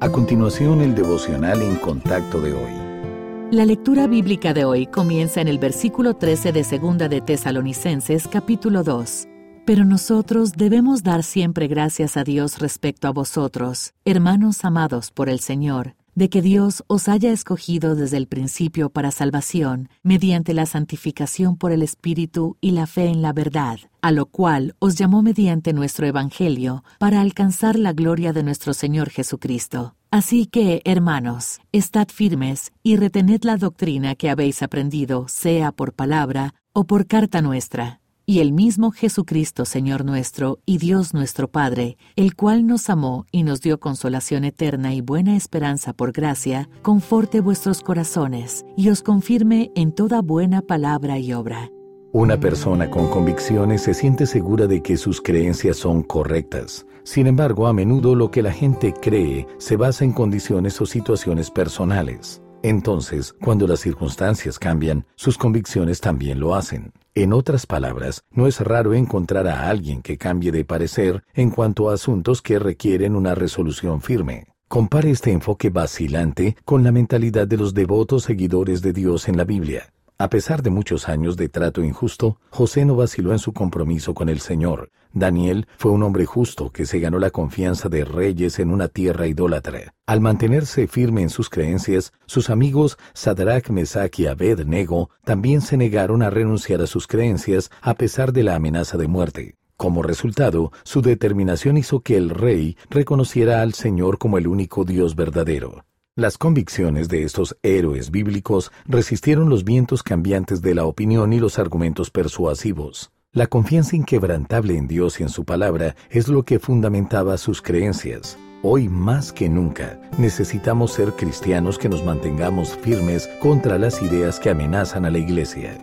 A continuación, el devocional en contacto de hoy. La lectura bíblica de hoy comienza en el versículo 13 de Segunda de Tesalonicenses, capítulo 2. Pero nosotros debemos dar siempre gracias a Dios respecto a vosotros, hermanos amados por el Señor, de que Dios os haya escogido desde el principio para salvación, mediante la santificación por el Espíritu y la fe en la verdad, a lo cual os llamó mediante nuestro Evangelio, para alcanzar la gloria de nuestro Señor Jesucristo. Así que, hermanos, estad firmes y retened la doctrina que habéis aprendido, sea por palabra o por carta nuestra y el mismo Jesucristo, Señor nuestro, y Dios nuestro Padre, el cual nos amó y nos dio consolación eterna y buena esperanza por gracia, conforte vuestros corazones y os confirme en toda buena palabra y obra. Una persona con convicciones se siente segura de que sus creencias son correctas. Sin embargo, a menudo lo que la gente cree se basa en condiciones o situaciones personales. Entonces, cuando las circunstancias cambian, sus convicciones también lo hacen. En otras palabras, no es raro encontrar a alguien que cambie de parecer en cuanto a asuntos que requieren una resolución firme. Compare este enfoque vacilante con la mentalidad de los devotos seguidores de Dios en la Biblia. A pesar de muchos años de trato injusto, José no vaciló en su compromiso con el Señor. Daniel fue un hombre justo que se ganó la confianza de reyes en una tierra idólatra. Al mantenerse firme en sus creencias, sus amigos Sadrach, Mesach y Abed-Nego también se negaron a renunciar a sus creencias a pesar de la amenaza de muerte. Como resultado, su determinación hizo que el rey reconociera al Señor como el único Dios verdadero. Las convicciones de estos héroes bíblicos resistieron los vientos cambiantes de la opinión y los argumentos persuasivos. La confianza inquebrantable en Dios y en su palabra es lo que fundamentaba sus creencias. Hoy más que nunca necesitamos ser cristianos que nos mantengamos firmes contra las ideas que amenazan a la Iglesia.